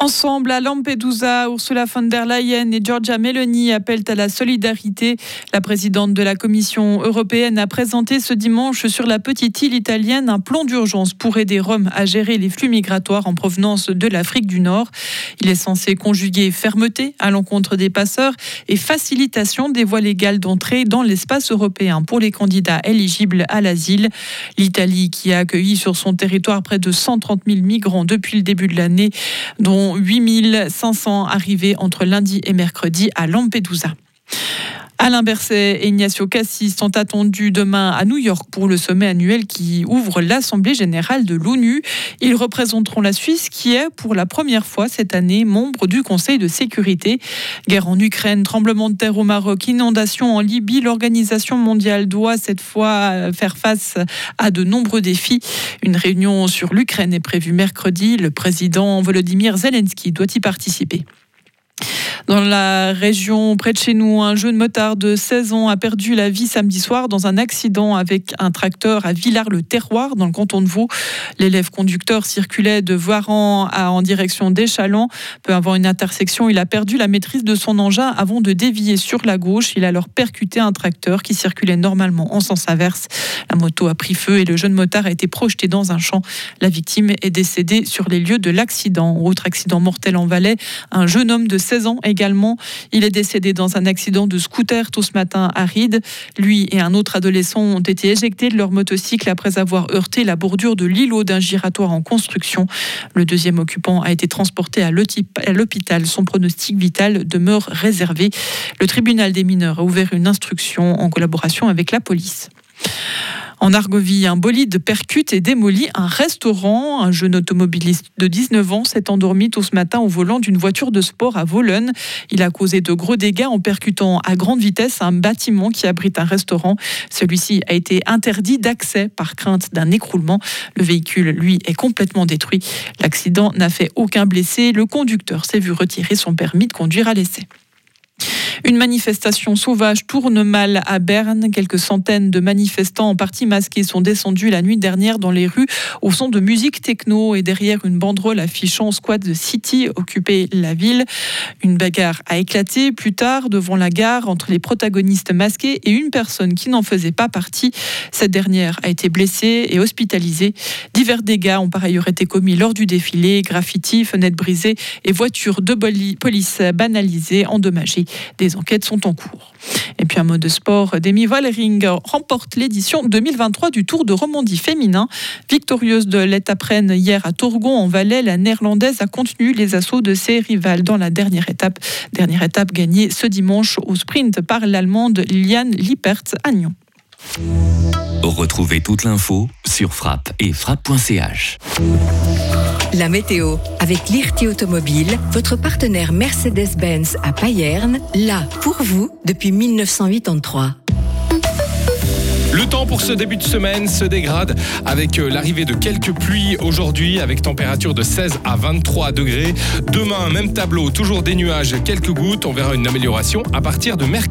Ensemble, à Lampedusa, Ursula von der Leyen et Giorgia Meloni appellent à la solidarité. La présidente de la Commission européenne a présenté ce dimanche sur la petite île italienne un plan d'urgence pour aider Rome à gérer les flux migratoires en provenance de l'Afrique du Nord. Il est censé conjuguer fermeté à l'encontre des passeurs et facilitation des voies légales d'entrée dans l'espace européen pour les candidats éligibles à l'asile. L'Italie, qui a accueilli sur son territoire près de 130 000 migrants depuis le début de l'année, dont 8500 arrivés entre lundi et mercredi à Lampedusa. Alain Berset et Ignacio Cassis sont attendus demain à New York pour le sommet annuel qui ouvre l'Assemblée générale de l'ONU. Ils représenteront la Suisse qui est pour la première fois cette année membre du Conseil de sécurité. Guerre en Ukraine, tremblement de terre au Maroc, inondation en Libye, l'organisation mondiale doit cette fois faire face à de nombreux défis. Une réunion sur l'Ukraine est prévue mercredi. Le président Volodymyr Zelensky doit y participer. Dans la région près de chez nous, un jeune motard de 16 ans a perdu la vie samedi soir dans un accident avec un tracteur à Villars-le-Terroir, dans le canton de Vaud. L'élève conducteur circulait de Voiran en direction d'Échalon. Peu avant une intersection, il a perdu la maîtrise de son engin avant de dévier sur la gauche. Il a alors percuté un tracteur qui circulait normalement en sens inverse. La moto a pris feu et le jeune motard a été projeté dans un champ. La victime est décédée sur les lieux de l'accident. Autre accident mortel en Valais, un jeune homme de 16 ans Il est décédé dans un accident de scooter tout ce matin à. Lui et un autre adolescent ont été éjectés de leur motocycle après avoir heurté la bordure de l'îlot d'un giratoire en construction. Le deuxième occupant a été transporté à l'hôpital. Son pronostic vital demeure réservé. Le tribunal des mineurs a ouvert une instruction en collaboration avec la police. En Argovie, un bolide percute et démolit un restaurant. Un jeune automobiliste de 19 ans s'est endormi tout ce matin au volant d'une voiture de sport à Volon. Il a causé de gros dégâts en percutant à grande vitesse un bâtiment qui abrite un restaurant. Celui-ci a été interdit d'accès par crainte d'un écroulement. Le véhicule, lui, est complètement détruit. L'accident n'a fait aucun blessé. Le conducteur s'est vu retirer son permis de conduire à l'essai. Une manifestation sauvage tourne mal à Berne. Quelques centaines de manifestants en partie masqués sont descendus la nuit dernière dans les rues au son de musique techno et derrière une banderole affichant Squad City occuper la ville. Une bagarre a éclaté plus tard devant la gare entre les protagonistes masqués et une personne qui n'en faisait pas partie. Cette dernière a été blessée et hospitalisée. Divers dégâts ont par ailleurs été commis lors du défilé. Graffiti, fenêtres brisées et voitures de police banalisées, endommagées. Enquêtes sont en cours. Et puis un mot de sport, Demi Vollering remporte l'édition 2023 du Tour de Romandie féminin. Victorieuse de l'étape reine hier à Tourgon en Valais, la néerlandaise a contenu les assauts de ses rivales dans la dernière étape. Dernière étape gagnée ce dimanche au sprint par l'allemande Liliane Lippert à Nyon. Retrouvez toute l'info sur frappe et frappe.ch. La météo avec l'IRT Automobile, votre partenaire Mercedes-Benz à Payerne, là pour vous depuis 1983. Le temps pour ce début de semaine se dégrade avec euh, l'arrivée de quelques pluies aujourd'hui avec température de 16 à 23 degrés. Demain, même tableau, toujours des nuages, quelques gouttes. On verra une amélioration à partir de mercredi.